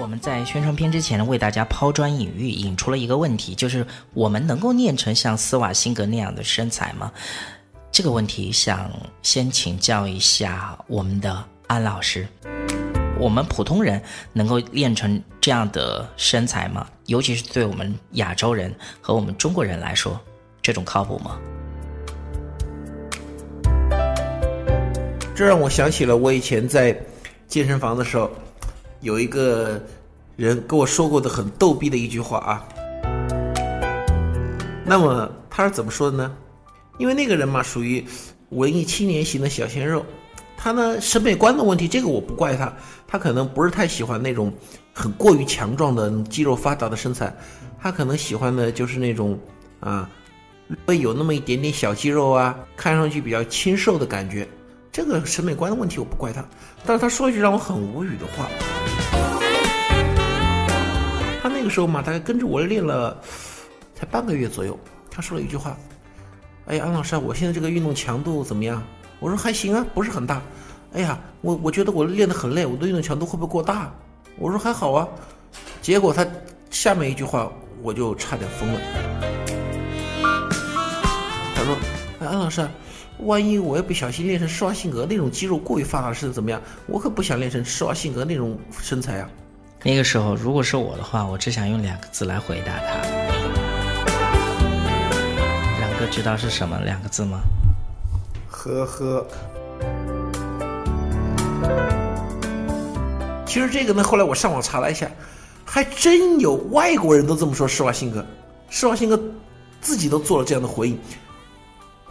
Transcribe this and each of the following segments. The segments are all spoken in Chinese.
我们在宣传片之前呢，为大家抛砖引玉，引出了一个问题，就是我们能够练成像斯瓦辛格那样的身材吗？这个问题想先请教一下我们的安老师。我们普通人能够练成这样的身材吗？尤其是对我们亚洲人和我们中国人来说，这种靠谱吗？这让我想起了我以前在健身房的时候。有一个人跟我说过的很逗逼的一句话啊，那么他是怎么说的呢？因为那个人嘛，属于文艺青年型的小鲜肉，他呢审美观的问题，这个我不怪他，他可能不是太喜欢那种很过于强壮的肌肉发达的身材，他可能喜欢的就是那种啊，会有那么一点点小肌肉啊，看上去比较清瘦的感觉。这个审美观的问题我不怪他，但是他说一句让我很无语的话。那个时候嘛，大概跟着我练了才半个月左右。他说了一句话：“哎呀，安老师，我现在这个运动强度怎么样？”我说：“还行啊，不是很大。”哎呀，我我觉得我练得很累，我的运动强度会不会过大？我说：“还好啊。”结果他下面一句话，我就差点疯了。他说：“哎，安老师。”万一我要不小心练成施瓦辛格那种肌肉过于发达是怎么样？我可不想练成施瓦辛格那种身材啊！那个时候，如果是我的话，我只想用两个字来回答他。两个知道是什么两个字吗？呵呵。其实这个呢，后来我上网查了一下，还真有外国人都这么说施瓦辛格，施瓦辛格自己都做了这样的回应。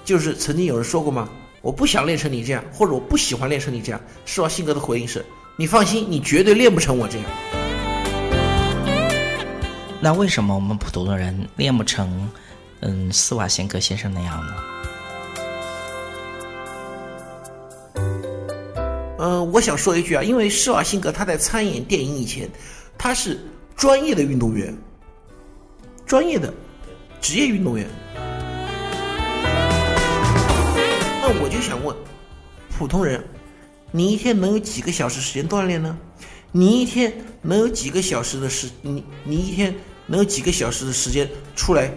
就是曾经有人说过吗？我不想练成你这样，或者我不喜欢练成你这样。施瓦辛格的回应是：你放心，你绝对练不成我这样。那为什么我们普通的人练不成，嗯，施瓦辛格先生那样呢？嗯，我想说一句啊，因为施瓦辛格他在参演电影以前，他是专业的运动员，专业的职业运动员。那我就想问，普通人，你一天能有几个小时时间锻炼呢？你一天能有几个小时的时你你一天能有几个小时的时间出来，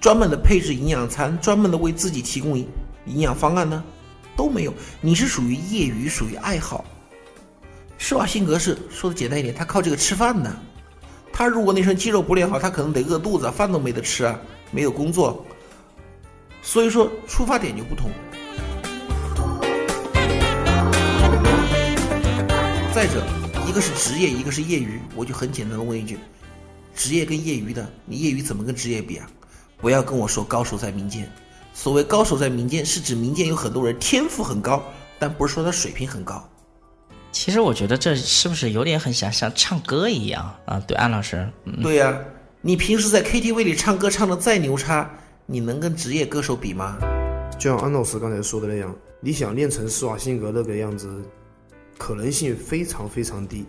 专门的配置营养餐，专门的为自己提供营养方案呢？都没有。你是属于业余，属于爱好。施瓦辛格是说的简单一点，他靠这个吃饭呢。他如果那身肌肉不练好，他可能得饿肚子，饭都没得吃啊，没有工作。所以说，出发点就不同。再者，一个是职业，一个是业余，我就很简单的问一句：职业跟业余的，你业余怎么跟职业比啊？不要跟我说高手在民间。所谓高手在民间，是指民间有很多人天赋很高，但不是说他水平很高。其实我觉得这是不是有点很像像唱歌一样啊？对，安老师，对呀，你平时在 KTV 里唱歌唱的再牛叉，你能跟职业歌手比吗？就像安老师刚才说的那样，你想练成施瓦辛格那个样子。可能性非常非常低，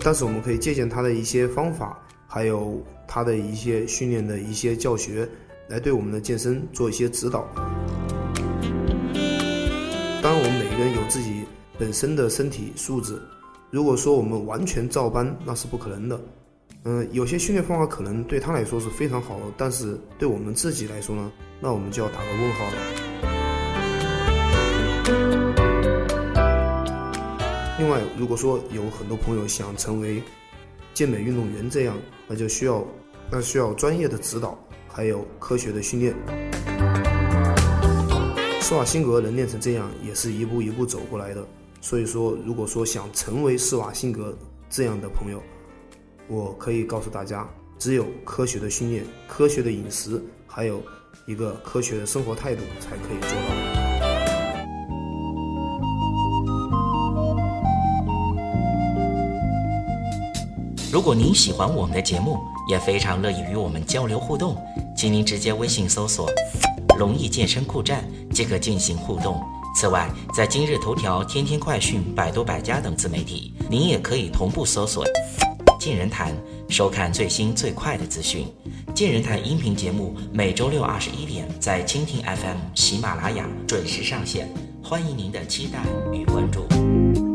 但是我们可以借鉴他的一些方法，还有他的一些训练的一些教学，来对我们的健身做一些指导。当然，我们每个人有自己本身的身体素质，如果说我们完全照搬，那是不可能的。嗯，有些训练方法可能对他来说是非常好的，但是对我们自己来说呢，那我们就要打个问号了。另外，如果说有很多朋友想成为健美运动员这样，那就需要那需要专业的指导，还有科学的训练。施瓦辛格能练成这样，也是一步一步走过来的。所以说，如果说想成为施瓦辛格这样的朋友，我可以告诉大家，只有科学的训练、科学的饮食，还有一个科学的生活态度才可以做到。如果您喜欢我们的节目，也非常乐意与我们交流互动，请您直接微信搜索“龙易健身酷站”即可进行互动。此外，在今日头条、天天快讯、百度百家等自媒体，您也可以同步搜索“健人谈”，收看最新最快的资讯。健人谈音频节目每周六二十一点在蜻蜓 FM、喜马拉雅准时上线，欢迎您的期待与关注。